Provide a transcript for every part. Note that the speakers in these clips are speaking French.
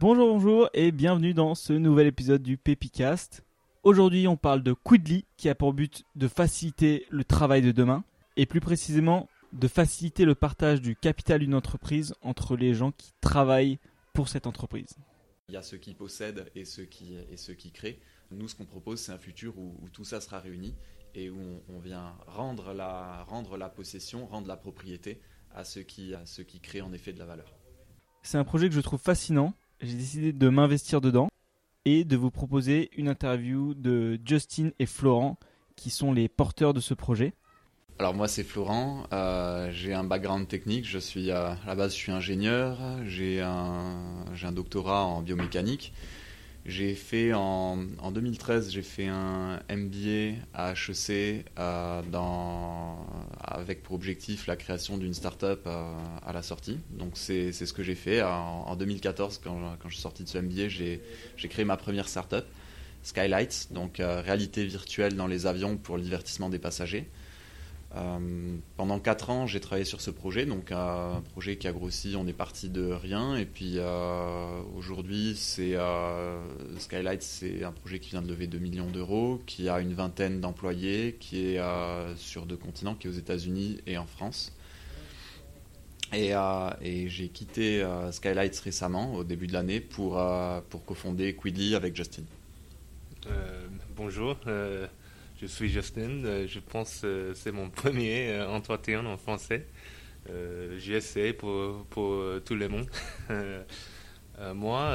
Bonjour, bonjour et bienvenue dans ce nouvel épisode du Pepicast. Aujourd'hui, on parle de Quidly qui a pour but de faciliter le travail de demain et plus précisément de faciliter le partage du capital d'une entreprise entre les gens qui travaillent pour cette entreprise. Il y a ceux qui possèdent et ceux qui, et ceux qui créent. Nous, ce qu'on propose, c'est un futur où, tout ça sera réuni et où on, vient rendre la, rendre la possession, rendre la propriété à ceux, qui, à ceux qui créent en effet de la valeur. C'est un projet que je trouve fascinant j'ai décidé de m'investir dedans et de vous proposer une interview de Justin et Florent, qui sont les porteurs de ce projet. Alors moi c'est Florent, euh, j'ai un background technique, je suis euh, à la base je suis ingénieur, j'ai un, un doctorat en biomécanique j'ai fait en, 2013, j'ai fait un MBA à HEC euh, avec pour objectif la création d'une start-up euh, à la sortie. Donc c'est ce que j'ai fait. En, 2014, quand, quand, je suis sorti de ce MBA, j'ai créé ma première start-up, Skylights, donc euh, réalité virtuelle dans les avions pour le divertissement des passagers. Euh, pendant 4 ans, j'ai travaillé sur ce projet, donc un projet qui a grossi, on est parti de rien, et puis euh, aujourd'hui, c'est euh, Skylight, c'est un projet qui vient de lever 2 millions d'euros, qui a une vingtaine d'employés, qui est sur deux continents, qui est aux États-Unis et en France. Et, j'ai quitté Skylights récemment, au début de l'année, pour, pour cofonder Quidly avec Justin. bonjour. Je suis Justin, euh, je pense que euh, c'est mon premier euh, entretien en français. J'essaie pour, pour tout le monde. moi,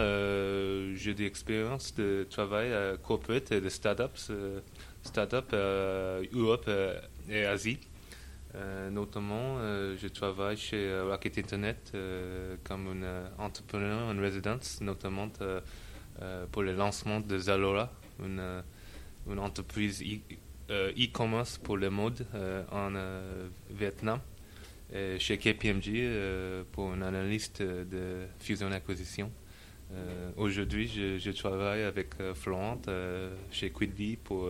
j'ai des expériences de travail à corporate et de startups, startups Europe et Asie. notamment, je travaille chez Rocket Internet comme un entrepreneur en résidence, notamment pour le lancement de Zalora, une entreprise euh, e-commerce pour le mode euh, en euh, Vietnam. chez KPMG pour une analyste de fusion-acquisition. Aujourd'hui, je, travaille avec Florent chez Quidly pour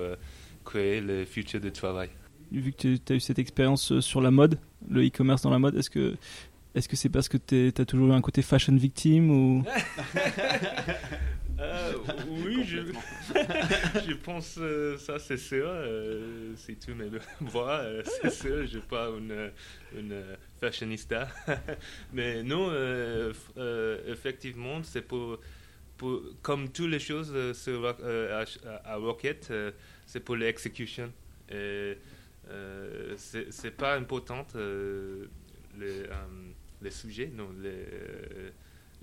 créer le futur du travail. Vu que tu as eu cette expérience sur la mode, le e-commerce dans la mode, est-ce que est-ce que c'est parce que tu as toujours eu un côté fashion victime ou? Euh, oui, je, je pense euh, ça, c'est sûr. Euh, si tu me le vois, c'est sûr, je ne suis pas une, une fashionista. Mais non, effectivement, c'est pour, pour, comme toutes les choses sur, à, Rocket, c'est pour l'exécution. Et c'est pas important les, les sujets, non,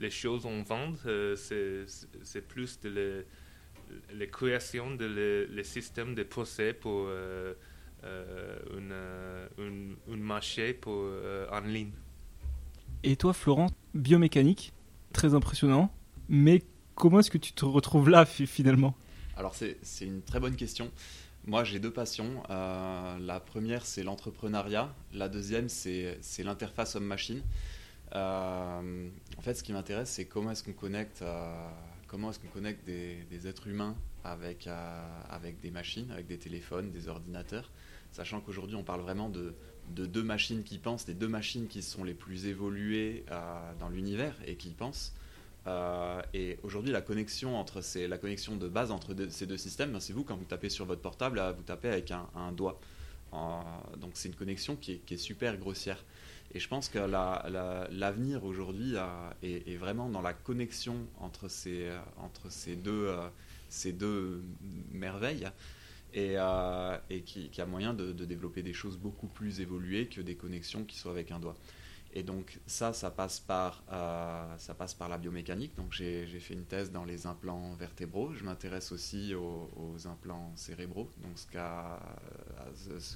les choses on vend, euh, c'est plus de la création de les systèmes de procès pour euh, euh, un marché pour, en ligne. Et toi, Florent, biomécanique, très impressionnant, mais comment est-ce que tu te retrouves là finalement? Alors c'est une très bonne question. Moi, j'ai deux passions. la première, c'est l'entrepreneuriat. La deuxième, c'est l'interface homme-machine. Euh, en fait, ce qui m'intéresse, c'est comment est-ce qu'on connecte, euh, comment est-ce qu'on connecte des, êtres humains avec, euh, avec des machines, avec des téléphones, des ordinateurs, sachant qu'aujourd'hui, on parle vraiment de, de, deux machines qui pensent, des deux machines qui sont les plus évoluées dans l'univers et qui pensent. et aujourd'hui, la connexion entre ces, la connexion de base entre ces deux systèmes, ben, c'est vous quand vous tapez sur votre portable, vous tapez avec un, doigt. donc c'est une connexion qui est super grossière. Et je pense que l'avenir aujourd'hui est, vraiment dans la connexion entre ces, euh, ces deux merveilles et, euh, et qui, a moyen de, développer des choses beaucoup plus évoluées que des connexions qui sont avec un doigt. Et donc ça, ça passe par, euh, ça passe par la biomécanique. Donc j'ai fait une thèse dans les implants vertébraux. Je m'intéresse aussi aux, implants cérébraux, donc ce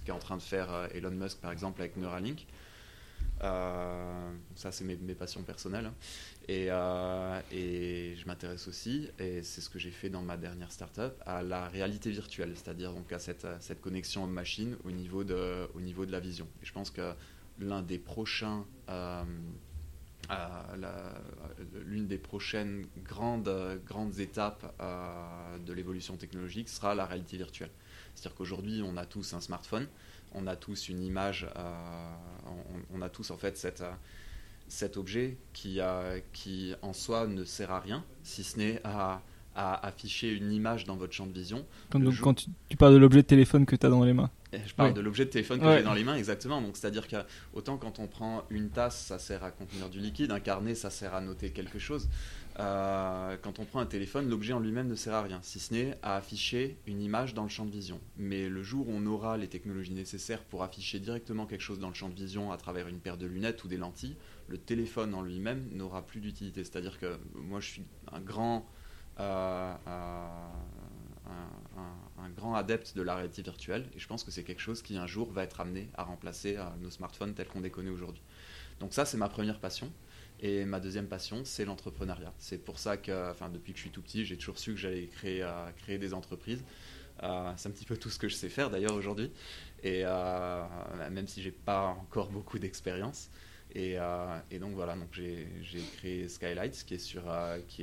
qu'est en train de faire Elon Musk par exemple avec Neuralink. Euh, ça, c'est mes, passions personnelles. Et, euh, et je m'intéresse aussi, et c'est ce que j'ai fait dans ma dernière startup, à la réalité virtuelle, c'est-à-dire donc à cette, connexion homme-machine au, niveau de, au niveau de la vision. Et je pense que. Euh, l'une des prochaines grandes étapes de l'évolution technologique sera la réalité virtuelle. C'est-à-dire qu'aujourd'hui, on a tous un smartphone, on a tous une image, euh, on, a tous en fait cette, cet objet qui, qui en soi ne sert à rien, si ce n'est à, afficher une image dans votre champ de vision. Quand, donc, quand tu, parles de l'objet de téléphone que tu as dans les mains. Je parle de l'objet de téléphone que j'ai dans les mains, exactement. Donc, c'est-à-dire que autant quand on prend une tasse, ça sert à contenir du liquide, un carnet, ça sert à noter quelque chose. Euh, quand on prend un téléphone, l'objet en lui-même ne sert à rien, si ce n'est à afficher une image dans le champ de vision. Mais le jour où on aura les technologies nécessaires pour afficher directement quelque chose dans le champ de vision à travers une paire de lunettes ou des lentilles, le téléphone en lui-même n'aura plus d'utilité. C'est-à-dire que moi, je suis un grand, euh, euh, un, grand adepte de la réalité virtuelle et je pense que c'est quelque chose qui un jour va être amené à remplacer nos smartphones tels qu'on les connaît aujourd'hui. Donc ça, c'est ma première passion. Et ma deuxième passion, c'est l'entrepreneuriat. C'est pour ça que, enfin, depuis que je suis tout petit, j'ai toujours su que j'allais créer, euh, des entreprises. Euh, c'est un petit peu tout ce que je sais faire d'ailleurs aujourd'hui. Et euh, même si j'ai pas encore beaucoup d'expérience. Et, donc voilà, donc j'ai créé Skylights, qui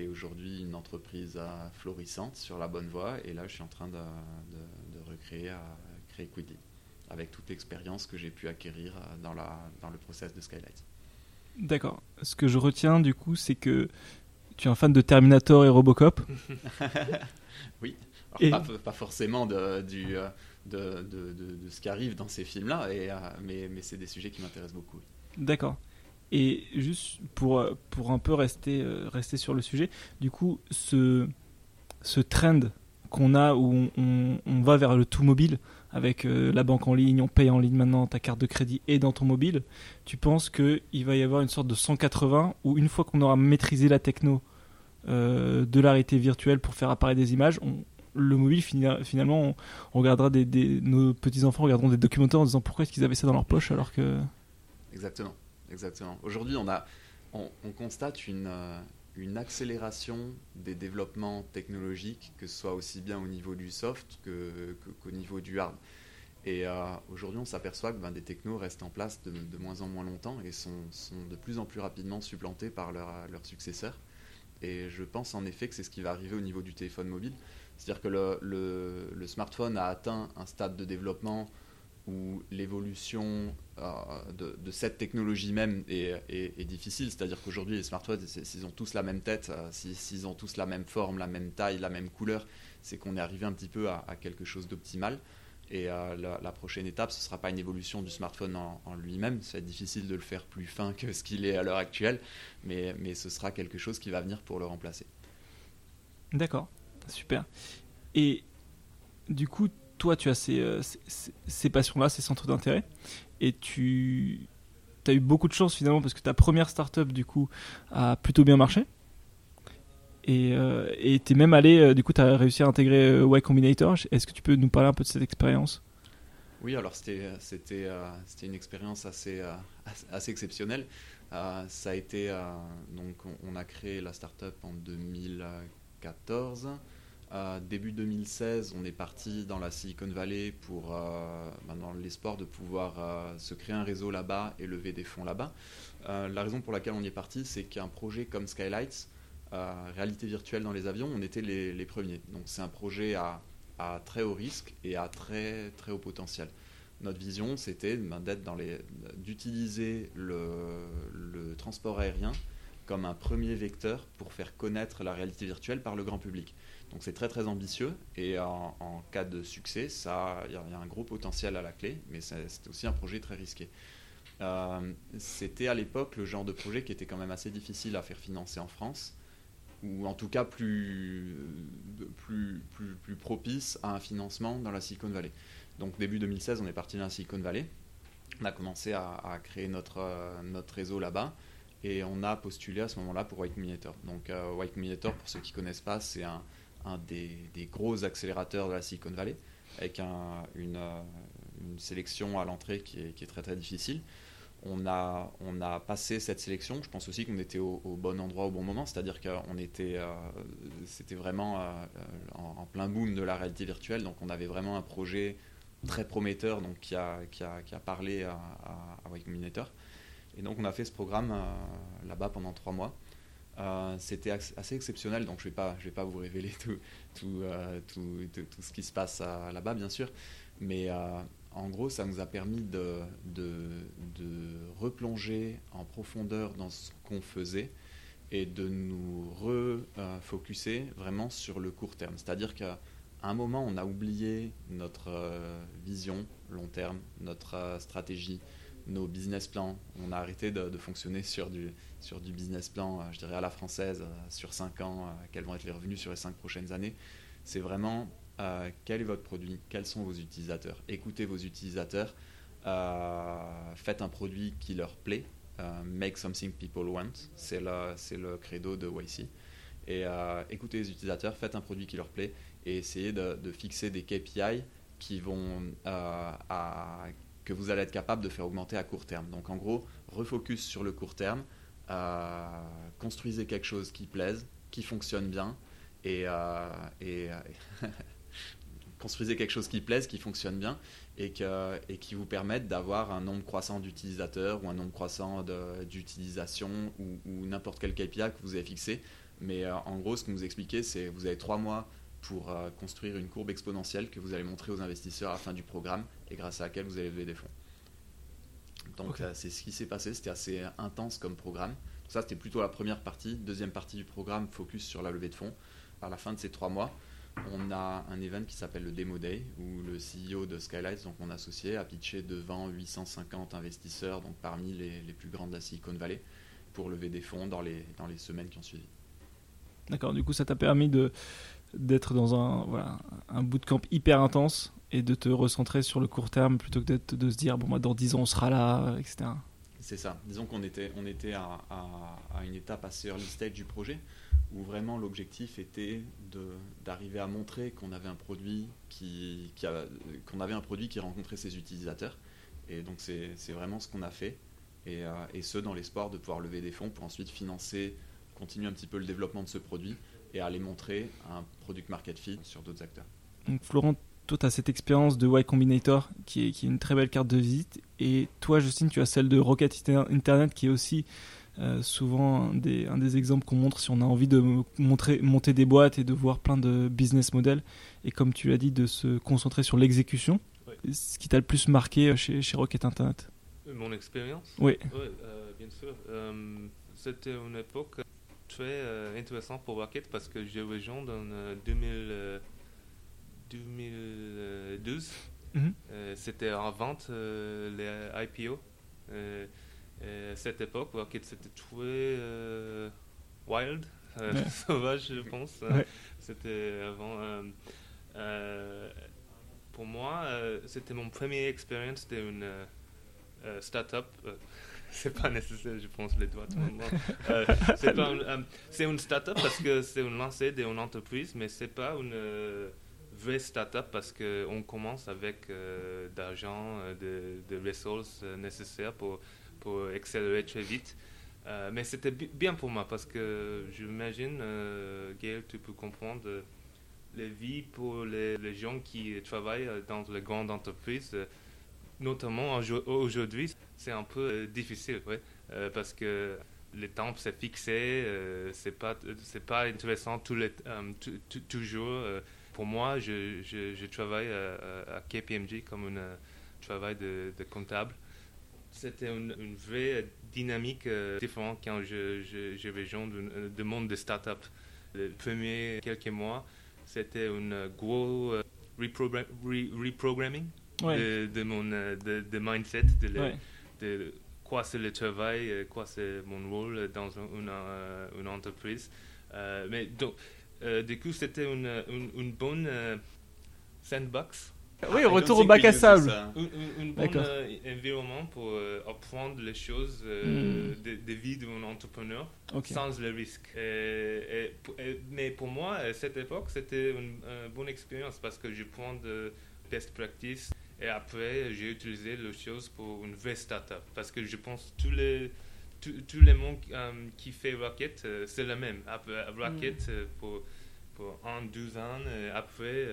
est, aujourd'hui une entreprise florissante sur la bonne voie. Et là, je suis en train de, de, recréer, créer Quidly, avec toute l'expérience que j'ai pu acquérir dans, dans le process de Skylights. D'accord. Ce que je retiens du coup, c'est que tu es un fan de Terminator et Robocop. oui. et... pas, forcément de, du, euh, de, de, de, ce qui arrive dans ces films-là, euh, mais, mais c'est des sujets qui m'intéressent beaucoup. D'accord. Et juste pour, pour un peu rester, euh, rester sur le sujet, du coup, ce, ce trend qu'on a où on, on, va vers le tout mobile, avec euh, la banque en ligne, on paye en ligne maintenant ta carte de crédit et dans ton mobile, tu penses qu'il va y avoir une sorte de 180 où une fois qu'on aura maîtrisé la techno euh, de la réalité virtuelle pour faire apparaître des images, le mobile finalement on, regardera nos petits enfants regarderont des documentaires en disant pourquoi est-ce qu'ils avaient ça dans leur poche alors que exactement. Exactement. Aujourd'hui on on, constate une euh, une accélération des développements technologiques, que ce soit aussi bien au niveau du soft qu'au niveau du hard. Et euh, aujourd'hui, on s'aperçoit que ben, des technos restent en place de, moins en moins longtemps et sont, de plus en plus rapidement supplantés par leurs successeurs. Et je pense en effet que c'est ce qui va arriver au niveau du téléphone mobile. C'est-à-dire que le, smartphone a atteint un stade de développement où l'évolution euh, de, cette technologie même est, difficile. C'est-à-dire qu'aujourd'hui, les smartphones, s'ils ont tous la même tête, euh, s'ils ont tous la même forme, la même taille, la même couleur, c'est qu'on est arrivé un petit peu à, quelque chose d'optimal. Et euh, la, prochaine étape, ce ne sera pas une évolution du smartphone en, lui-même. Ça va être difficile de le faire plus fin que ce qu'il est à l'heure actuelle, mais, mais ce sera quelque chose qui va venir pour le remplacer. D'accord, super. Et du coup, toi, tu as euh, ces, passions-là, ces centres d'intérêt, et tu as eu beaucoup de chance finalement parce que ta première startup, du coup, a plutôt bien marché. Et euh, tu es même allé, euh, du coup, tu as réussi à intégrer Y Combinator. Est-ce que tu peux nous parler un peu de cette expérience? Oui, alors c'était une expérience assez, assez exceptionnelle. ça a été, donc on, a créé la startup en 2014 début 2016, on est parti dans la Silicon Valley pour, euh, ben, dans l'espoir de pouvoir euh, se créer un réseau là-bas et lever des fonds là-bas. Euh, la raison pour laquelle on y est parti, c'est qu'un projet comme Skylights, réalité virtuelle dans les avions, on était les, premiers. Donc c'est un projet à, très haut risque et à très, très haut potentiel. Notre vision, c'était ben, d'utiliser le transport aérien comme un premier vecteur pour faire connaître la réalité virtuelle par le grand public. Donc c'est très très ambitieux et en, cas de succès, il y, a un gros potentiel à la clé, mais c'est aussi un projet très risqué. Euh, c'était à l'époque le genre de projet qui était quand même assez difficile à faire financer en France, ou en tout cas plus, plus, plus, plus propice à un financement dans la Silicon Valley. Donc début 2016, on est parti dans la Silicon Valley. On a commencé à, créer notre, notre réseau là-bas et on a postulé à ce moment-là pour White Combinator. Donc euh, White Combinator, pour ceux qui ne connaissent pas, c'est un, un des, gros accélérateurs de la Silicon Valley, avec euh, une, sélection à l'entrée qui est, très très difficile. On a, passé cette sélection. Je pense aussi qu'on était au, bon endroit au bon moment, c'est-à-dire qu'on était, euh, c'était vraiment euh, en, plein boom de la réalité virtuelle, donc on avait vraiment un projet très prometteur, donc qui a, parlé à, à, Combinator. Et donc on a fait ce programme là-bas pendant trois mois. Euh, c'était assez exceptionnel, donc je ne vais, pas, vais pas vous révéler tout, tout, euh, tout, tout, ce qui se passe euh, là-bas, bien sûr. Mais en gros, ça nous a permis de, de, replonger en profondeur dans ce qu'on faisait et de nous refocuser vraiment sur le court terme. C'est-à-dire qu'à un moment, on a oublié notre vision long terme, notre stratégie, nos business plans. On a arrêté de, fonctionner sur du, sur du business plan, euh, je dirais à la française, sur 5 ans, quels vont être les revenus sur les 5 prochaines années. C'est vraiment quel est votre produit, quels sont vos utilisateurs? Écoutez vos utilisateurs, faites un produit qui leur plaît, make something people want, c'est le, le credo de YC. Et écoutez les utilisateurs, faites un produit qui leur plaît et essayez de, fixer des KPI qui vont, euh, que vous allez être capable de faire augmenter à court terme. Donc en gros, refocus sur le court terme, euh, construisez quelque chose qui plaise, qui fonctionne bien, et, euh, et construisez quelque chose qui plaise, qui fonctionne bien, et, que, qui vous permette d'avoir un nombre croissant d'utilisateurs ou un nombre croissant d'utilisation ou, n'importe quel KPI que vous avez fixé. Mais en gros, ce que vous expliquez, c'est vous avez trois mois pour euh, construire une courbe exponentielle que vous allez montrer aux investisseurs à la fin du programme et grâce à laquelle vous allez lever des fonds. Donc euh, c'est ce qui s'est passé, c'était assez intense comme programme. Ça c'était plutôt la première partie. Deuxième partie du programme, focus sur la levée de fonds. À la fin de ces trois mois, on a un event qui s'appelle le Demo Day où le CEO de Skylights, donc mon associé, a pitché devant 850 investisseurs, donc parmi les, les plus grandes de la Silicon Valley, pour lever des fonds dans les, dans les semaines qui ont suivi. D'accord, du coup ça t'a permis de, d'être dans un, voilà, un bootcamp hyper intense et de te recentrer sur le court terme plutôt que de se dire bon moi dans 10 ans on sera là etc c'est ça. Disons qu'on était on était à, à, une étape assez early stage du projet où vraiment l'objectif était d'arriver à montrer qu'on avait un produit qui, qui avait un produit qui rencontrait ses utilisateurs. Et donc c'est, c'est vraiment ce qu'on a fait. Et, euh, et ce dans l'espoir de pouvoir lever des fonds pour ensuite financer continuer un petit peu le développement de ce produit et à les montrer un product market fit sur d'autres acteurs. Donc Florent, toi tu as cette expérience de Y Combinator qui est, qui est une très belle carte de visite et toi Justine tu as celle de Rocket Internet qui est aussi euh, souvent un des, un des exemples qu'on montre si on a envie de montrer, monter des boîtes et de voir plein de business models et comme tu l'as dit de se concentrer sur l'exécution. Ce qui t'a le plus marqué chez, chez Rocket Internet? Mon expérience? Oui. Euh, bien sûr. Euh, c'était une époque très euh, intéressant pour Rocket parce que j'ai rejoint dans 2000, 2012. c'était avant les IPO. à cette époque, Rocket c'était très euh, wild, euh, sauvage, je pense. C'était avant. pour moi, c'était mon première expérience d'une startup c'est pas nécessaire, je pense, les doigts. euh, c'est euh, une start-up parce que c'est une lancée d'une entreprise, mais c'est pas une euh, vraie start-up parce qu'on commence avec euh, d'argent, de, de, ressources nécessaires pour, pour accélérer très vite. mais c'était bien pour moi parce que j'imagine, Gail, tu peux comprendre les vies pour les, les, gens qui travaillent dans les grandes entreprises notamment aujourd'hui, c'est un peu euh, difficile, euh, parce que le temps s'est fixé, euh, c'est pas c'est pas intéressant tout les, toujours. pour moi, je, je, travaille à, KPMG comme un travail de, comptable. C'était une, vraie dynamique différente quand je, je, je rejoins le monde des startups. Les premiers quelques mois, c'était un gros reprogramming de, mon euh, de, mindset, de, de quoi c'est le travail, euh, quoi c'est mon rôle dans une, euh, une entreprise. mais donc, du coup, c'était une, une, bonne sandbox. Oui, retour au bac à sable. Un, bon environnement pour apprendre les choses hmm. de, vie d'un entrepreneur sans le risque. mais pour moi, à cette époque, c'était une, bonne expérience parce que je prends de best practice et après, j'ai utilisé les choses pour une vraie startup. Parce que je pense que tous les, tous, les mondes euh, qui fait Rocket, euh, c'est le même. Après, Rocket, mm. euh, pour, pour un, deux ans, après,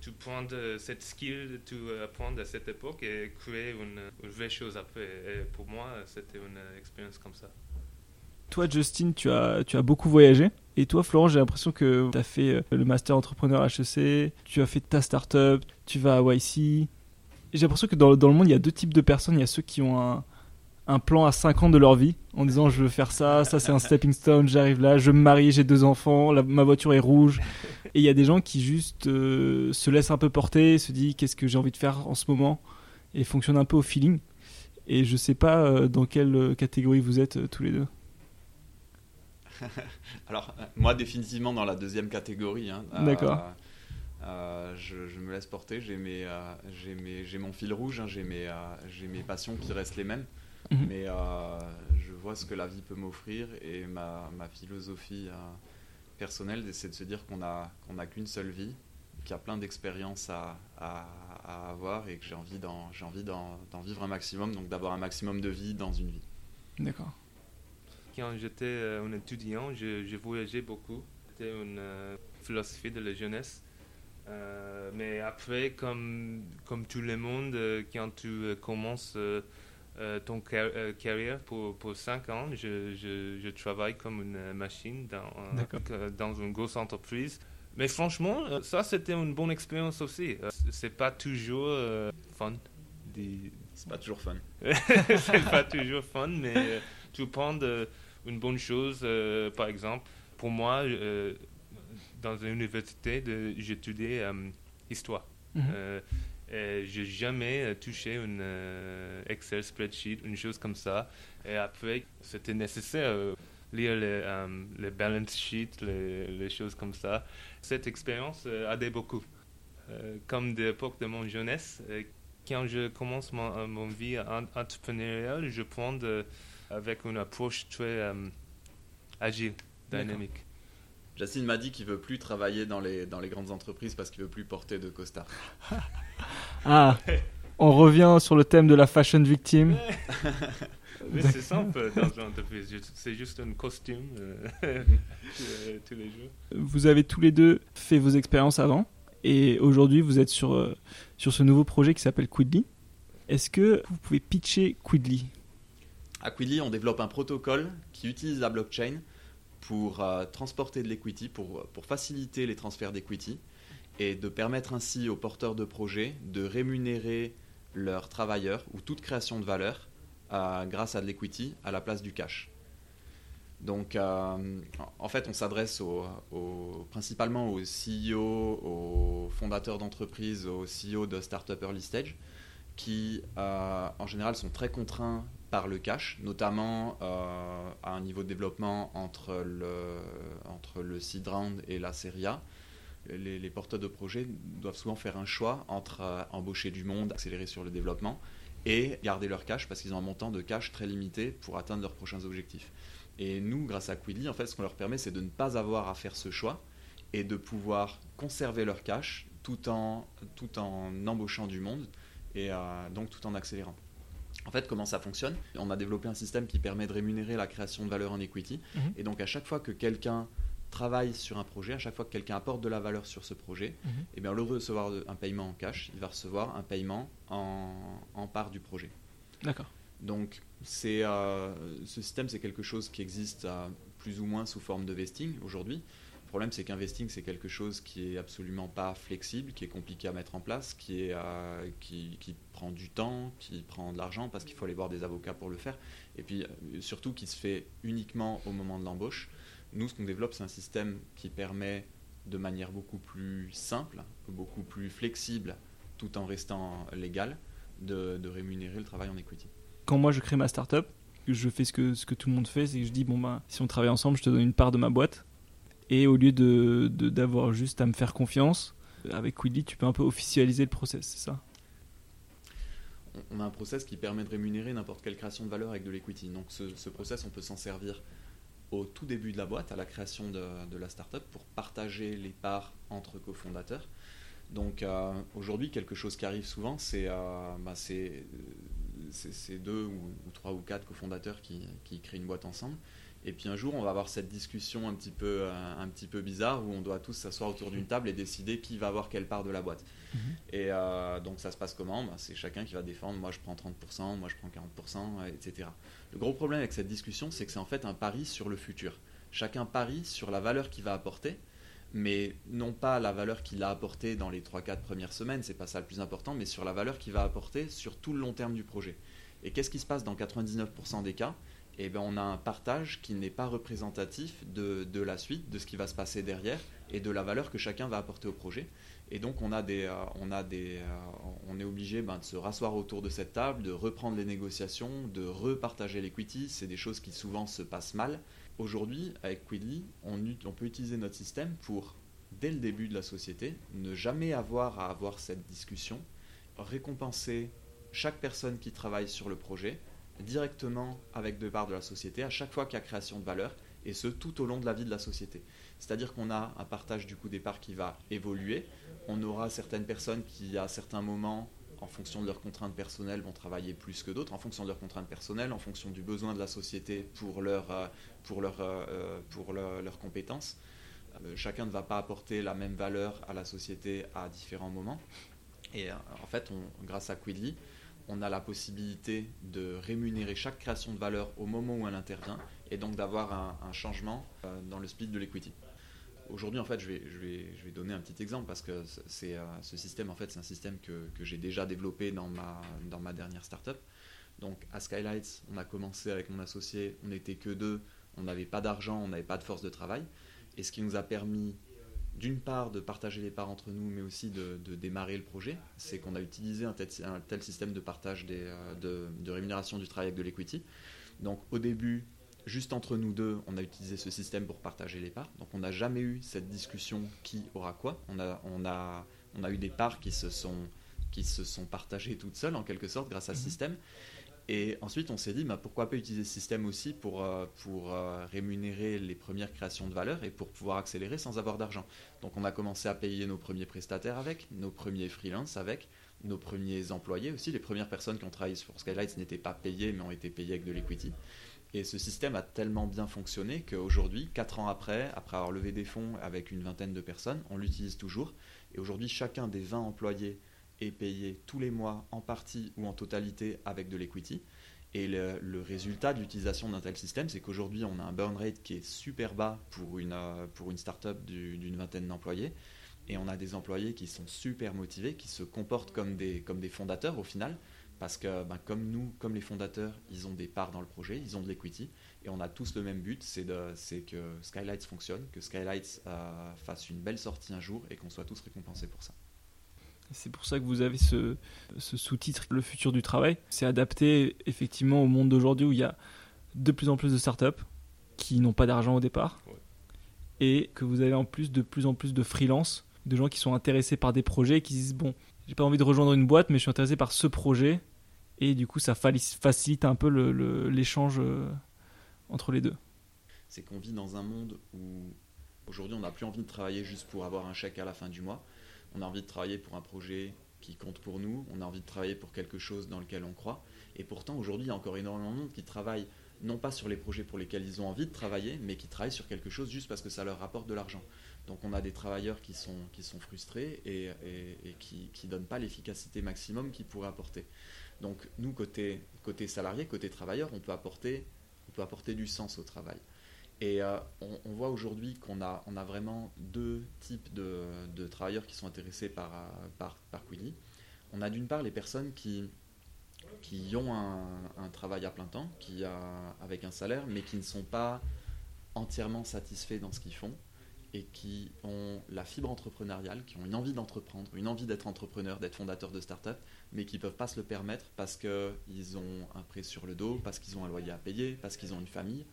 tu prends cette skill, tu apprends à cette époque et créer une, une vraie chose après. Et pour moi, c'était une expérience comme ça. Toi, Justin, tu as, tu as beaucoup voyagé. Et toi, Florent, j'ai l'impression que tu as fait le master entrepreneur HEC, tu as fait ta startup, tu vas à YC, J'ai l'impression que dans, dans, le monde, il y a deux types de personnes. Il y a ceux qui ont un, un plan à 5 ans de leur vie en disant je veux faire ça, ça c'est un stepping stone, j'arrive là, je me marie, j'ai deux enfants, ma voiture est rouge. Et il y a des gens qui juste euh, se laissent un peu porter, se disent qu'est-ce que j'ai envie de faire en ce moment et fonctionnent un peu au feeling. Et je sais pas euh, dans quelle catégorie vous êtes euh, tous les deux. Alors, moi, définitivement dans la deuxième catégorie. Hein. D'accord. Je, me laisse porter, j'ai mon fil rouge, hein. j'ai mes, mes passions qui restent les mêmes. Mhm. Mais euh, je vois ce que la vie peut m'offrir et ma, ma philosophie euh, personnelle, c'est de se dire qu'on n'a qu'on a qu'une seule vie, qu'il y a plein d'expériences à, à, à, avoir et que j'ai envie d'en vivre un maximum, donc d'avoir un maximum de vie dans une vie. D'accord. Quand j'étais euh, un étudiant, je, je voyageais beaucoup. C'était une philosophie de la jeunesse. Mais après, comme, comme tout le monde, quand tu commences euh, ton euh, carrière pour, pour 5 ans. Je, je, je, travaille comme une machine dans, euh, dans une grosse entreprise. Mais franchement, ça c'était une bonne expérience aussi. C'est pas toujours fun. C'est pas toujours fun. c'est pas toujours fun, mais tu prends une bonne chose. par exemple, pour moi, dans une université, j'étudiais histoire. Mhm. Euh, j'ai jamais euh, touché une euh, Excel spreadsheet, une chose comme ça. Et après, c'était nécessaire lire les, les, balance sheets, les, choses comme ça. Cette expérience a aidé beaucoup. comme de l'époque de mon jeunesse, quand je commence mon, mon vie entrepreneuriale, je prends avec une approche très agile, dynamique. Jacine m'a dit qu'il veut plus travailler dans les, dans les grandes entreprises parce qu'il veut plus porter de costard. ah, on revient sur le thème de la fashion victime. c'est simple dans une entreprise, c'est juste un costume euh, tous les jours. Vous avez tous les deux fait vos expériences avant et aujourd'hui vous êtes sur, euh, sur ce nouveau projet qui s'appelle Quidly. Est-ce que vous pouvez pitcher Quidly? À Quidly, on développe un protocole qui utilise la blockchain pour euh, transporter de l'equity, pour, pour faciliter les transferts d'equity et de permettre ainsi aux porteurs de projets de rémunérer leurs travailleurs ou toute création de valeur euh, grâce à de l'equity à la place du cash. Donc, euh, en fait, on s'adresse principalement aux CEO, aux fondateurs d'entreprises, aux CEO de start-up early stage, qui en général sont très contraints par le cash, notamment euh, à un niveau de développement entre le, entre le seed round et la série A. Les, porteurs de projets doivent souvent faire un choix entre euh, embaucher du monde, accélérer sur le développement et garder leur cash parce qu'ils ont un montant de cash très limité pour atteindre leurs prochains objectifs. Et nous, grâce à Quidly, en fait, ce qu'on leur permet, c'est de ne pas avoir à faire ce choix et de pouvoir conserver leur cash tout en, tout en embauchant du monde et euh, donc tout en accélérant. En fait, comment ça fonctionne On a développé un système qui permet de rémunérer la création de valeur en equity. Mhm. Et donc, à chaque fois que quelqu'un travaille sur un projet, à chaque fois que quelqu'un apporte de la valeur sur ce projet, mhm. eh bien, au lieu de recevoir un paiement en cash, il va recevoir un paiement en, part du projet. D'accord. Donc, c'est, euh, ce système, c'est quelque chose qui existe plus ou moins sous forme de vesting aujourd'hui. Le problème, c'est qu'investing, c'est quelque chose qui est absolument pas flexible, qui est compliqué à mettre en place, qui, est, euh, qui, prend du temps, qui prend de l'argent parce qu'il faut aller voir des avocats pour le faire, et puis euh, surtout qui se fait uniquement au moment de l'embauche. Nous, ce qu'on développe, c'est un système qui permet de manière beaucoup plus simple, beaucoup plus flexible, tout en restant légal, de, rémunérer le travail en equity. Quand moi je crée ma startup, je fais ce que, tout le monde fait, c'est que je dis bon bah si on travaille ensemble, je te donne une part de ma boîte et au lieu de, d'avoir juste à me faire confiance, avec Quidly, tu peux un peu officialiser le process, c'est ça? On a un process qui permet de rémunérer n'importe quelle création de valeur avec de l'equity. Donc ce, ce, process, on peut s'en servir au tout début de la boîte, à la création de, la startup, pour partager les parts entre cofondateurs. Donc euh, aujourd'hui, quelque chose qui arrive souvent, c'est, euh, bah, c'est, deux ou, ou, trois ou quatre cofondateurs qui, qui créent une boîte ensemble et puis un jour, on va avoir cette discussion un petit peu, euh, un petit peu bizarre où on doit tous s'asseoir autour d'une table et décider qui va avoir quelle part de la boîte. Mhm. Et euh, donc ça se passe comment? Bah, C'est chacun qui va défendre, moi je prends 30%, moi je prends 40%, etc. Le gros problème avec cette discussion, c'est que c'est en fait un pari sur le futur. Chacun parie sur la valeur qu'il va apporter, mais non pas la valeur qu'il a apportée dans les 3-4 premières semaines, c'est pas ça le plus important, mais sur la valeur qu'il va apporter sur tout le long terme du projet. Et qu'est-ce qui se passe dans 99% des cas? Eh bien, on a un partage qui n'est pas représentatif de, de, la suite, de ce qui va se passer derrière et de la valeur que chacun va apporter au projet. Et donc, on, a des, euh, on, a des, euh, on est obligé ben, de se rasseoir autour de cette table, de reprendre les négociations, de repartager l'equity. C'est des choses qui souvent se passent mal. Aujourd'hui, avec Quidly, on, peut utiliser notre système pour, dès le début de la société, ne jamais avoir à avoir cette discussion, récompenser chaque personne qui travaille sur le projet directement avec deux parts de la société à chaque fois qu'il y a création de valeur, et ce tout au long de la vie de la société. C'est-à-dire qu'on a un partage du coup des parts qui va évoluer. On aura certaines personnes qui, à certains moments, en fonction de leurs contraintes personnelles, vont travailler plus que d'autres, en fonction de leurs contraintes personnelles, en fonction du besoin de la société pour, leur, euh, euh, leurs compétences. Euh, chacun ne va pas apporter la même valeur à la société à différents moments. Et en fait, grâce à Quidly, on a la possibilité de rémunérer chaque création de valeur au moment où elle intervient et donc d'avoir un, changement euh, dans le split de l'equity. Aujourd'hui, en fait, je vais, donner un petit exemple parce que c'est, euh, ce système, en fait, c'est un système que, j'ai déjà développé dans ma, dans ma dernière startup. Donc, à Skylights, on a commencé avec mon associé, on n'était que deux, on n'avait pas d'argent, on n'avait pas de force de travail. Et ce qui nous a permis d'une part de partager les parts entre nous, mais aussi de, démarrer le projet, c'est qu'on a utilisé un tel, système de partage euh, de, rémunération du travail avec de l'equity. Donc au début, juste entre nous deux, on a utilisé ce système pour partager les parts. Donc on n'a jamais eu cette discussion qui aura quoi. On a, on, a, on a eu des parts qui se sont qui se sont partagées toutes seules en quelque sorte grâce à ce mhm. système. Et ensuite, on s'est dit, bah, pourquoi pas utiliser ce système aussi pour, euh, pour euh, rémunérer les premières créations de valeur et pour pouvoir accélérer sans avoir d'argent. Donc on a commencé à payer nos premiers prestataires avec, nos premiers freelances avec, nos premiers employés aussi. Les premières personnes qui ont travaillé sur Skylights n'étaient pas payées, mais ont été payées avec de l'equity. Et ce système a tellement bien fonctionné qu'aujourd'hui, 4 ans après, après avoir levé des fonds avec une vingtaine de personnes, on l'utilise toujours. Et aujourd'hui, chacun des 20 employés est payé tous les mois en partie ou en totalité avec de l'equity. Et le, résultat de l'utilisation d'un tel système, c'est qu'aujourd'hui, on a un burn rate qui est super bas pour une, euh, pour une startup d'une vingtaine d'employés. Et on a des employés qui sont super motivés, qui se comportent comme des, comme des fondateurs au final. Parce que, ben, comme nous, comme les fondateurs, ils ont des parts dans le projet, ils ont de l'equity. Et on a tous le même but, c'est que Skylights fonctionne, que Skylights euh, fasse une belle sortie un jour et qu'on soit tous récompensés pour ça. C'est pour ça que vous avez ce, sous-titre Le futur du travail. C'est adapté effectivement au monde d'aujourd'hui où il y a de plus en plus de startups qui n'ont pas d'argent au départ et que vous avez en plus de plus en plus de freelance, de gens qui sont intéressés par des projets et qui disent bon, j'ai pas envie de rejoindre une boîte mais je suis intéressé par ce projet et du coup ça facilite un peu l'échange euh, entre les deux. C'est qu'on vit dans un monde où aujourd'hui on n'a plus envie de travailler juste pour avoir un chèque à la fin du mois on a envie de travailler pour un projet qui compte pour nous, on a envie de travailler pour quelque chose dans lequel on croit. Et pourtant, aujourd'hui, il y a encore énormément de monde qui travaille non pas sur les projets pour lesquels ils ont envie de travailler, mais qui travaillent sur quelque chose juste parce que ça leur rapporte de l'argent. Donc on a des travailleurs qui sont, qui sont frustrés et, qui ne donnent pas l'efficacité maximum qu'ils pourraient apporter. Donc nous, côté, côté salarié, côté travailleur, on peut, apporter, on peut apporter du sens au travail. Et euh, on, voit aujourd'hui qu'on a, on a vraiment deux types de, travailleurs qui sont intéressés par, euh, par, par On a d'une part les personnes qui, qui ont un, travail à plein temps, qui a, avec un salaire, mais qui ne sont pas entièrement satisfaits dans ce qu'ils font et qui ont la fibre entrepreneuriale, qui ont une envie d'entreprendre, une envie d'être entrepreneur, d'être fondateur de start-up, mais qui ne peuvent pas se le permettre parce qu'ils ont un prêt sur le dos, parce qu'ils ont un loyer à payer, parce qu'ils ont une famille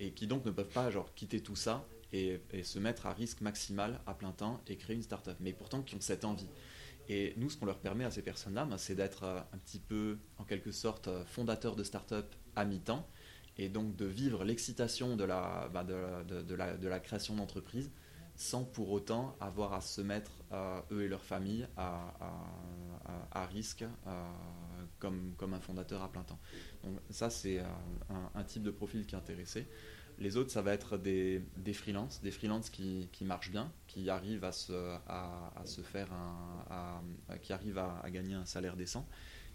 et qui donc ne peuvent pas genre quitter tout ça et, se mettre à risque maximal à plein temps et créer une start-up, mais pourtant qui ont cette envie. Et nous, ce qu'on leur permet à ces personnes-là, ben, c'est d'être euh, un petit peu, en quelque sorte, euh, fondateur de start-up à mi-temps, et donc de vivre l'excitation de la, ben, de, la, de la création d'entreprise sans pour autant avoir à se mettre, euh, eux et leur famille, à, risque comme, comme un fondateur à plein temps. Donc ça, c'est un, type de profil qui est intéressé. Les autres, ça va être des, des freelances, des freelances qui, qui, marchent bien, qui arrivent à se, à, se faire un, qui arrivent à, gagner un salaire décent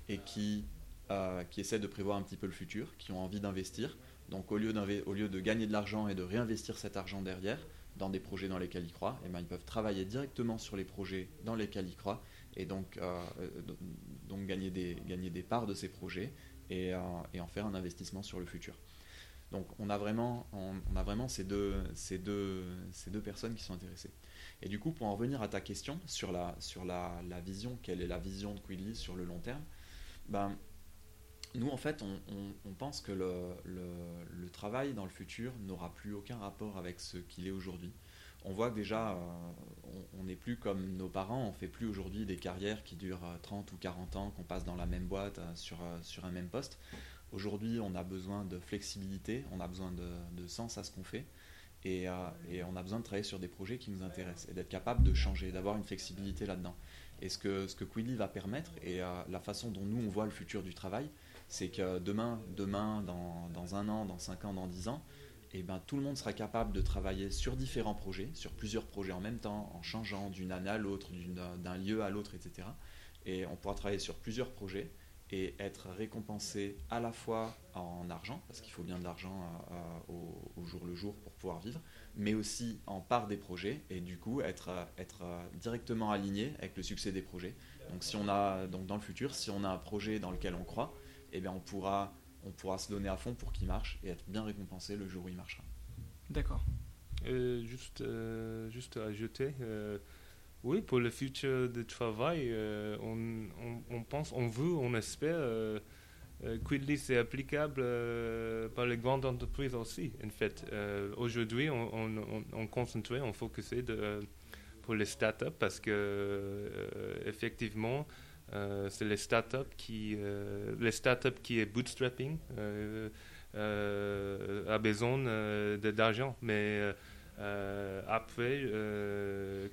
et qui, euh, qui essaient de prévoir un petit peu le futur, qui ont envie d'investir. Donc au lieu, au lieu de gagner de l'argent et de réinvestir cet argent derrière, dans des projets dans lesquels ils croient, et eh ben, ils peuvent travailler directement sur les projets dans lesquels ils croient et donc, euh, donc gagner, des, gagner des parts de ces projets et, et, en faire un investissement sur le futur. Donc on a vraiment, on, a vraiment ces, deux, ces, deux, ces deux personnes qui sont intéressées. Et du coup, pour en revenir à ta question sur la, sur la, la vision, quelle est la vision de Quidly sur le long terme, ben, nous, en fait, on, pense que le, travail dans le futur n'aura plus aucun rapport avec ce qu'il est aujourd'hui. On voit déjà, euh, on n'est plus comme nos parents, on fait plus aujourd'hui des carrières qui durent 30 ou 40 ans, qu'on passe dans la même boîte euh, sur, euh, sur un même poste. Aujourd'hui, on a besoin de flexibilité, on a besoin de, sens à ce qu'on fait. Et, et, on a besoin de travailler sur des projets qui nous intéressent et d'être capable de changer, d'avoir une flexibilité là-dedans. Et ce que, ce que va permettre, et la façon dont nous on voit le futur du travail, c'est que demain, demain dans, dans, un an, dans cinq ans, dans dix ans, et eh ben, tout le monde sera capable de travailler sur différents projets, sur plusieurs projets en même temps, en changeant d'une année à l'autre, d'un lieu à l'autre, etc. Et on pourra travailler sur plusieurs projets et être récompensé à la fois en argent, parce qu'il faut bien de l'argent euh, euh, au, jour le jour pour pouvoir vivre, mais aussi en part des projets et du coup être, être directement aligné avec le succès des projets. Donc, si on a, donc dans le futur, si on a un projet dans lequel on croit, eh bien on pourra, on pourra se donner à fond pour qu'il marche et être bien récompensé le jour où il marchera. D'accord. Euh, juste, euh, juste à ajouter, euh, oui, pour le futur du travail, on, on, pense, on veut, on espère. Quidly, c'est applicable par les grandes entreprises aussi, en fait. Aujourd'hui, on, on, on, concentrait, on pour les startups parce que, effectivement, euh, c'est les startups qui, euh, les startups qui est bootstrapping euh, a besoin d'argent. Mais après,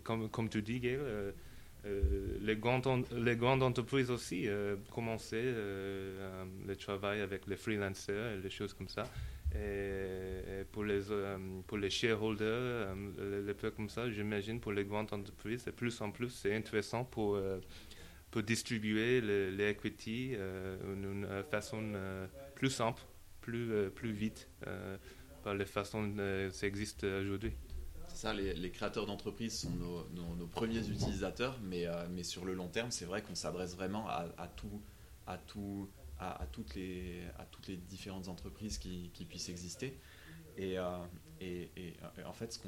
comme, comme tu dis, Gail, les, grandes, les grandes entreprises aussi commençaient le travail avec les freelancers et les choses comme ça. Et, pour les pour les shareholders, les, peu comme ça, j'imagine pour les grandes entreprises, de plus en plus c'est intéressant pour distribuer les, equity euh, d'une façon euh, plus simple, plus, euh, plus vite, par les façons que ça existe aujourd'hui. Ça, les, créateurs d'entreprises sont nos, premiers utilisateurs, mais, mais sur le long terme, c'est vrai qu'on s'adresse vraiment à, tout, à, tout, à, toutes les, à toutes les différentes entreprises qui, puissent exister. Et, et, et, en fait, ce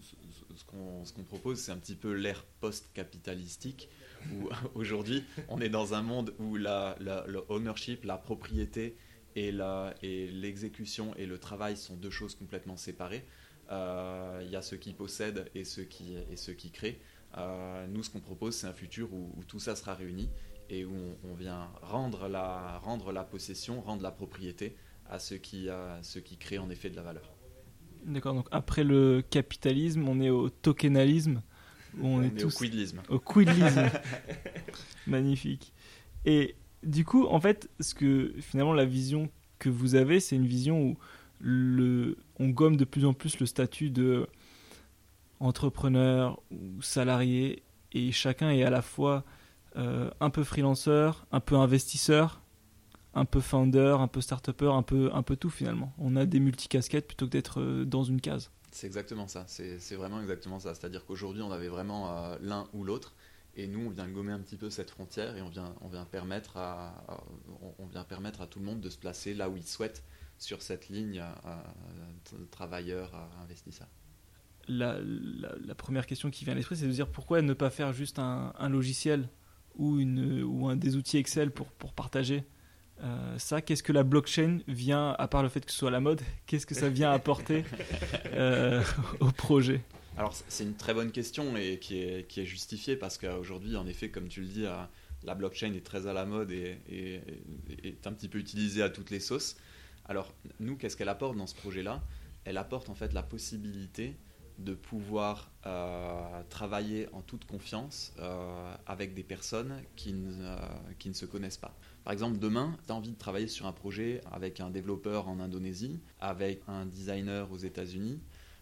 ce qu'on propose, c'est un petit peu l'ère post-capitalistique où aujourd'hui on est dans un monde où la, le ownership, la propriété et l'exécution et, le travail sont deux choses complètement séparées. Euh, il y a ceux qui possèdent et ceux qui, créent. Euh, nous, ce qu'on propose, c'est un futur où, tout ça sera réuni et où on, vient rendre la, la possession, rendre la propriété à ceux qui créent en effet de la valeur. D'accord, donc après le capitalisme, on est au tokenalisme on, est, au quidlisme. Au quidlisme. Magnifique. Et du coup, en fait, ce que finalement la vision que vous avez, c'est une vision où le, on gomme de plus en plus le statut de entrepreneur ou salarié et chacun est à la fois euh, un peu freelanceur, un peu investisseur, un peu founder, un peu start un peu, un peu tout finalement. On a des multicasquettes plutôt que d'être euh, dans une case. C'est exactement ça, c'est vraiment exactement ça. C'est-à-dire qu'aujourd'hui, on avait vraiment euh, l'un ou l'autre, et nous, on vient gommer un petit peu cette frontière et on vient, on vient, permettre, à, on vient permettre à tout le monde de se placer là où il souhaite sur cette ligne euh, travailleur-investisseur. La, la, première question qui vient à l'esprit, c'est de dire pourquoi ne pas faire juste un, un logiciel ou, une, ou un, des outils Excel pour, pour partager euh, ça, qu'est-ce que la blockchain vient, à part le fait que ce soit la mode, qu'est-ce que ça vient apporter euh, au projet? Alors, c'est une très bonne question et qui est, qui est justifiée parce qu'aujourd'hui, en effet, comme tu le dis, euh, la blockchain est très à la mode et, est un petit peu utilisée à toutes les sauces. Alors, nous, qu'est-ce qu'elle apporte dans ce projet-là? Elle apporte en fait la possibilité de pouvoir travailler en toute confiance avec des personnes qui qui ne se connaissent pas. Par exemple, demain, tu as envie de travailler sur un projet avec un développeur en Indonésie, avec un designer aux États-Unis,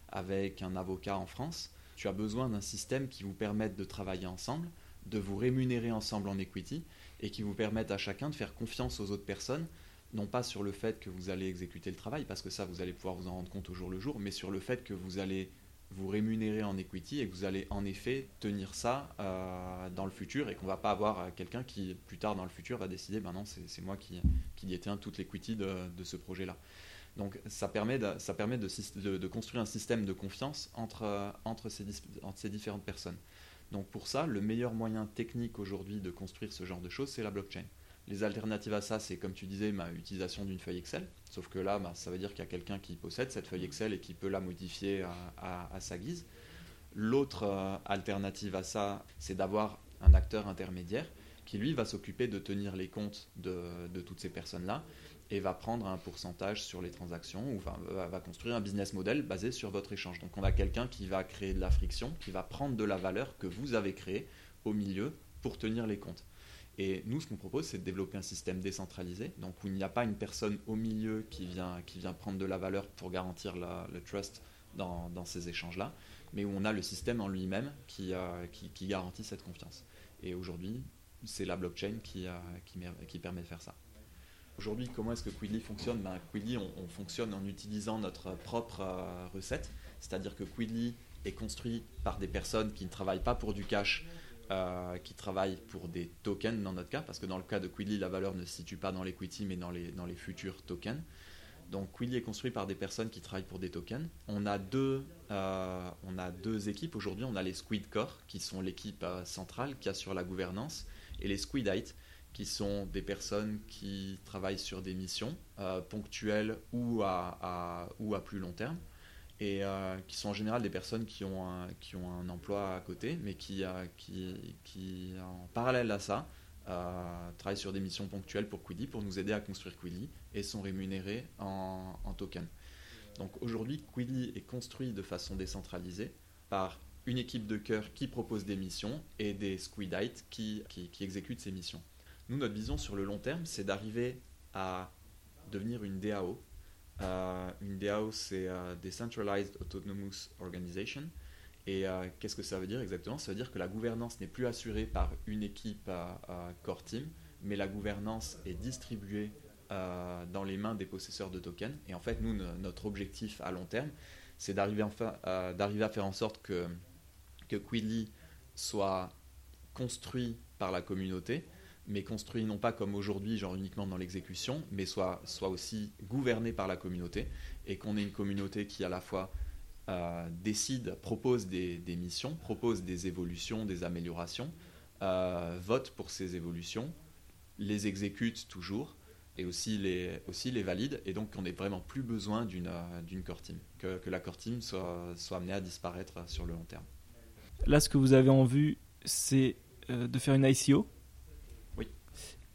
avec un avocat en France. Tu as besoin d'un système qui vous permette de travailler ensemble, de vous rémunérer ensemble en equity et qui vous permette à chacun de faire confiance aux autres personnes, non pas sur le fait que vous allez exécuter le travail, parce que ça, vous allez pouvoir vous en rendre compte au jour le jour, mais sur le fait que vous allez vous rémunérer en equity et que vous allez en effet tenir ça euh, dans le futur et qu'on va pas avoir euh, quelqu'un qui plus tard dans le futur va décider ben non c'est moi qui, qui détiens toute l'equity de, de, ce projet là donc ça permet de, ça permet de, construire un système de confiance entre, ces, entre ces différentes personnes. Donc pour ça le meilleur moyen technique aujourd'hui de construire ce genre de choses c'est la blockchain les alternatives à ça, c'est comme tu disais, ma utilisation d'une feuille Excel. Sauf que là, bah, ça veut dire qu'il y a quelqu'un qui possède cette feuille Excel et qui peut la modifier à, sa guise. L'autre euh, alternative à ça, c'est d'avoir un acteur intermédiaire qui, lui, va s'occuper de tenir les comptes de, toutes ces personnes-là et va prendre un pourcentage sur les transactions ou va, va, construire un business model basé sur votre échange. Donc on a quelqu'un qui va créer de la friction, qui va prendre de la valeur que vous avez créée au milieu pour tenir les comptes. Et nous, ce qu'on propose, c'est de développer un système décentralisé, donc où il n'y a pas une personne au milieu qui vient, qui vient prendre de la valeur pour garantir le trust dans, dans ces échanges-là, mais où on a le système en lui-même qui, euh, qui, garantit cette confiance. Et aujourd'hui, c'est la blockchain qui, euh, qui, permet de faire ça. Aujourd'hui, comment est-ce que Quidly fonctionne? Ben, Quidly, on, on, fonctionne en utilisant notre propre euh, recette, c'est-à-dire que Quidly est construit par des personnes qui ne travaillent pas pour du cash, euh, qui travaillent pour des tokens dans notre cas, parce que dans le cas de Quidly, la valeur ne se situe pas dans l'equity, mais dans les, dans les futurs tokens. Donc Quidly est construit par des personnes qui travaillent pour des tokens. On a deux, euh, on a deux équipes aujourd'hui. On a les Squid Core, qui sont l'équipe euh, centrale qui assure la gouvernance, et les Squidite, qui sont des personnes qui travaillent sur des missions ponctuelles ou à, ou à plus long terme et euh, qui sont en général des personnes qui ont un, qui ont un emploi à côté, mais qui, euh, qui, en parallèle à ça, euh, travaillent sur des missions ponctuelles pour Quidly, pour nous aider à construire Quidly, et sont rémunérés en, en token. Donc aujourd'hui, Quidly est construit de façon décentralisée par une équipe de cœur qui propose des missions et des Squidites qui, qui, exécutent ces missions. Nous, notre vision sur le long terme, c'est d'arriver à devenir une DAO, une DAO, c'est euh, Decentralized Autonomous Organization. Et euh, qu'est-ce que ça veut dire exactement? Ça veut dire que la gouvernance n'est plus assurée par une équipe core team, mais la gouvernance est distribuée dans les mains des possesseurs de tokens. Et en fait, nous, notre objectif à long terme, c'est d'arriver à faire en sorte que, que Quidly soit construit par la communauté, mais construit non pas comme aujourd'hui, genre uniquement dans l'exécution, mais soit, soit aussi gouverné par la communauté, et qu'on ait une communauté qui à la fois euh, décide, propose des, missions, propose des évolutions, des améliorations, euh, vote pour ces évolutions, les exécute toujours, et aussi les, aussi les valide, et donc qu'on n'ait vraiment plus besoin d'une euh, d'une core team, que, que, la core team soit, soit amenée à disparaître sur le long terme. Là, ce que vous avez en vue, c'est de faire une ICO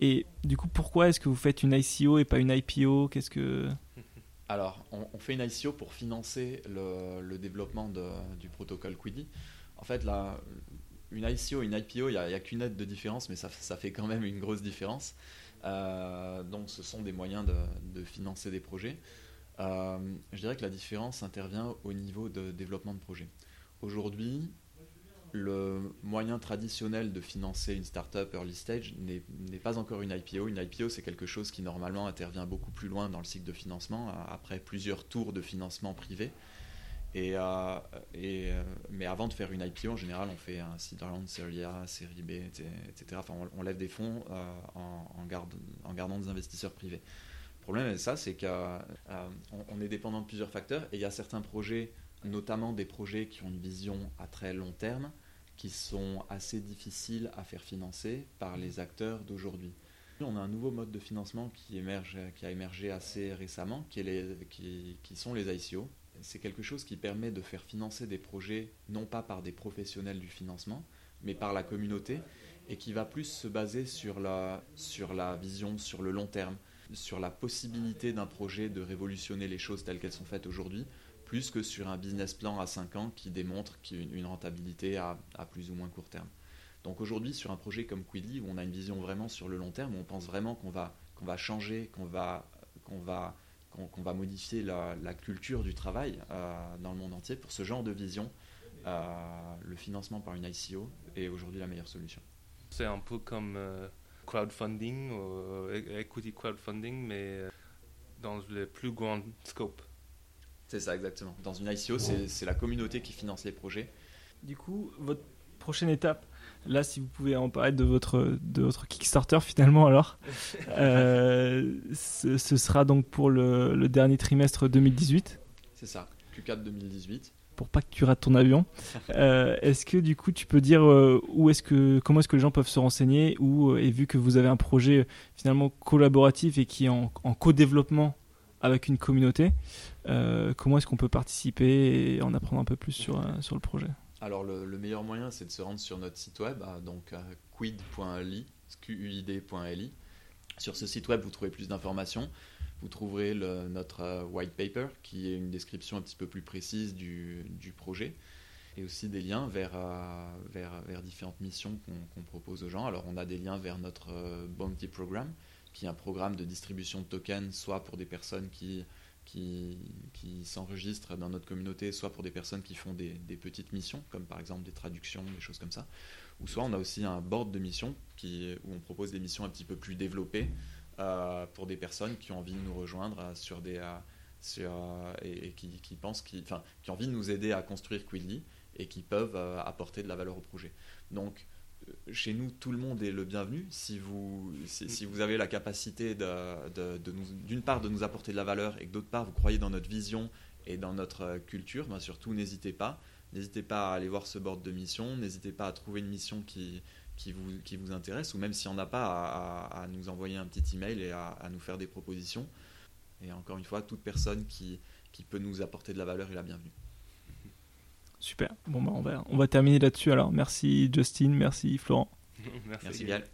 et du coup, pourquoi est-ce que vous faites une ICO et pas une IPO Qu'est-ce que alors, on, fait une ICO pour financer le, développement du protocole Quiddy. En fait, là, une ICO et une IPO, il n'y a, qu'une aide de différence, mais ça, fait quand même une grosse différence. Euh, donc, ce sont des moyens de, financer des projets. Euh, je dirais que la différence intervient au niveau de développement de projet. Aujourd'hui, le moyen traditionnel de financer une startup early stage n'est pas encore une IPO. Une IPO, c'est quelque chose qui normalement intervient beaucoup plus loin dans le cycle de financement, après plusieurs tours de financement privé. Et, euh, euh, mais avant de faire une IPO, en général, on fait un seed round, série A, série B, etc. Enfin, on, lève des fonds euh, en, gardant des investisseurs privés. Le problème avec ça, c'est qu'on on est dépendant de plusieurs facteurs et il y a certains projets, notamment des projets qui ont une vision à très long terme, qui sont assez difficiles à faire financer par les acteurs d'aujourd'hui. On a un nouveau mode de financement qui, émerge, qui a émergé assez récemment, qui, sont les ICO. C'est quelque chose qui permet de faire financer des projets non pas par des professionnels du financement, mais par la communauté, et qui va plus se baser sur la, sur la vision, sur le long terme, sur la possibilité d'un projet de révolutionner les choses telles qu'elles sont faites aujourd'hui, plus que sur un business plan à 5 ans qui démontre une rentabilité à, plus ou moins court terme. Donc aujourd'hui, sur un projet comme Quidly, où on a une vision vraiment sur le long terme, où on pense vraiment qu'on va, qu'on va changer, qu'on va, qu'on va, qu'on va modifier la, culture du travail euh, dans le monde entier, pour ce genre de vision, euh, le financement par une ICO est aujourd'hui la meilleure solution. C'est un peu comme euh, crowdfunding, equity crowdfunding, mais dans le plus grand scope. C'est ça, exactement. Dans une ICO, c'est la communauté qui finance les projets. Du coup, votre prochaine étape, là, si vous pouvez en parler de votre, de votre Kickstarter finalement, alors, euh, ce, sera donc pour le, le dernier trimestre 2018. C'est ça, Q4 2018 pour pas que tu rates ton avion. Euh, est-ce que du coup tu peux dire euh, où est-ce que comment est-ce que les gens peuvent se renseigner ou et vu que vous avez un projet finalement collaboratif et qui est en, co-développement avec une communauté, comment est-ce qu'on peut participer et en apprendre un peu plus sur, sur le projet? Alors le, meilleur moyen, c'est de se rendre sur notre site web, donc quid.li, quid.li. Sur ce site web, vous trouvez plus d'informations. Vous trouverez notre euh, white paper, qui est une description un petit peu plus précise du, projet, et aussi des liens vers, euh, vers, différentes missions qu'on propose aux gens. Alors on a des liens vers notre euh, Bounty Program, qui est un programme de distribution de tokens, soit pour des personnes qui qui, s'enregistrent dans notre communauté, soit pour des personnes qui font des, petites missions, comme par exemple des traductions, des choses comme ça, ou soit on a aussi un board de missions où on propose des missions un petit peu plus développées euh, pour des personnes qui ont envie de nous rejoindre euh, sur des, euh, et, qui, qui, pensent, qui, enfin, qui ont envie de nous aider à construire Quidly et qui peuvent apporter de la valeur au projet. Donc, chez nous, tout le monde est le bienvenu. Si vous, si, vous avez la capacité d'une part de nous apporter de la valeur et que d'autre part vous croyez dans notre vision et dans notre culture, bien surtout n'hésitez pas. N'hésitez pas à aller voir ce board de mission, n'hésitez pas à trouver une mission qui, vous, intéresse, ou même si on n'a pas, à, nous envoyer un petit email et à, nous faire des propositions. Et encore une fois, toute personne qui peut nous apporter de la valeur est la bienvenue. Super. Bon, bah, on, va, on va terminer là-dessus alors. Merci Justin, merci Florent. merci, merci